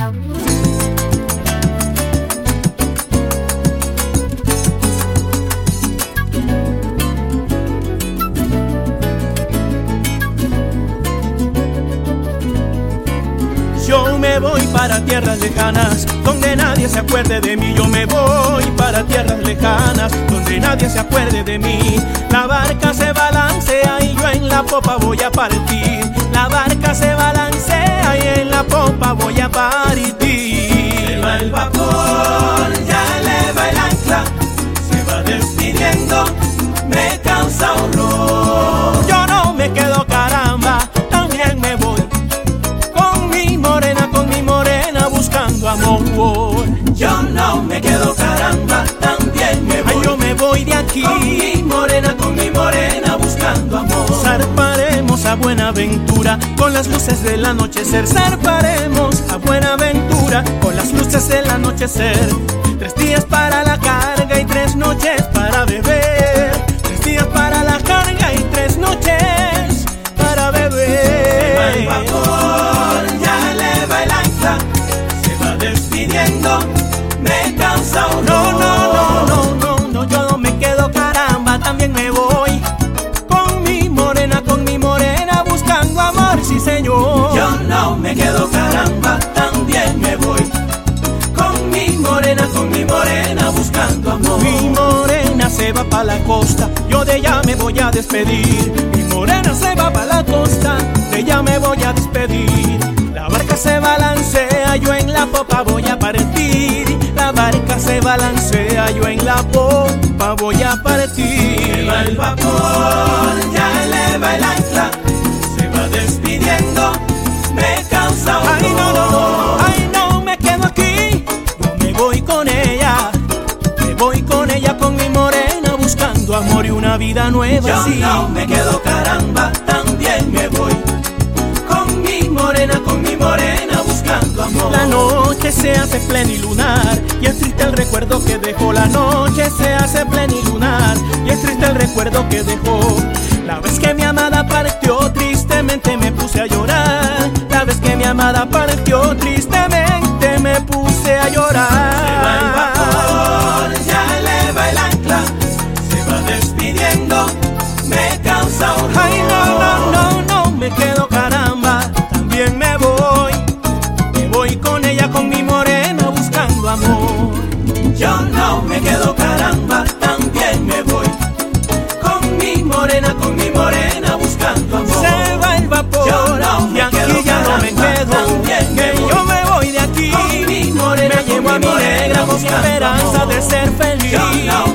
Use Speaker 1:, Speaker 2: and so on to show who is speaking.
Speaker 1: Yo me voy para tierras lejanas, donde nadie se acuerde de mí. Yo me voy para tierras lejanas, donde nadie se acuerde de mí. La barca se balancea y yo en la popa voy a partir. La barca se balancea la voy a partir.
Speaker 2: Se va el vapor, ya eleva el ancla, se va despidiendo, me causa horror.
Speaker 1: Yo no me quedo caramba, también me voy con mi morena, con mi morena buscando amor.
Speaker 2: Yo no me quedo caramba, también me
Speaker 1: Ay,
Speaker 2: voy.
Speaker 1: yo me voy de aquí.
Speaker 2: Con mi morena, con mi morena buscando amor.
Speaker 1: Zarparemos a Con las luces del anochecer. Zarparemos a Buenaventura con las luces del anochecer. Tres días para la carga y tres noches para beber. Tres días para la carga y tres noches para
Speaker 2: va el
Speaker 1: beber.
Speaker 2: vapor, ya eleva el ancla, se va despidiendo, me causa horror.
Speaker 1: No, sí señor.
Speaker 2: Yo no me quedo caramba, también me voy. Con mi morena, con mi morena buscando amor.
Speaker 1: Mi morena se va pa' la costa, yo de ella me voy a despedir. Mi morena se va pa' la costa, de ella me voy a despedir. La barca se balancea, yo en la popa voy a partir. La barca se balancea, yo en la popa voy a
Speaker 2: Se
Speaker 1: partir.
Speaker 2: va el vapor,
Speaker 1: voy con ella, con mi morena, buscando amor y una vida nueva.
Speaker 2: Yo
Speaker 1: sí.
Speaker 2: no me quedo caramba, también me voy. Con mi morena, con mi morena buscando amor.
Speaker 1: La noche se hace plenilunar y es triste el recuerdo que dejó. La noche se hace plenilunar y es triste el recuerdo que dejó. La vez que mi amada partió, tristemente me puse a llorar. La vez que mi amada partió, tristemente me puse a
Speaker 2: Se me
Speaker 1: quedo caramba, también me voy. Me voy con ella, con mi morena, buscando amor.
Speaker 2: Yo no me quedo caramba, también me voy. Con mi morena, con mi morena buscando amor.
Speaker 1: Se va el vapor,
Speaker 2: Yo no me
Speaker 1: y aquí
Speaker 2: quedo
Speaker 1: ya no me
Speaker 2: caramba,
Speaker 1: quedo.
Speaker 2: también me
Speaker 1: Que
Speaker 2: voy.
Speaker 1: yo me voy de aquí.
Speaker 2: Con mi morena,
Speaker 1: me
Speaker 2: con
Speaker 1: llevo a
Speaker 2: mi
Speaker 1: negra con
Speaker 2: buscando
Speaker 1: esperanza
Speaker 2: amor.
Speaker 1: de ser feliz.
Speaker 2: Yo no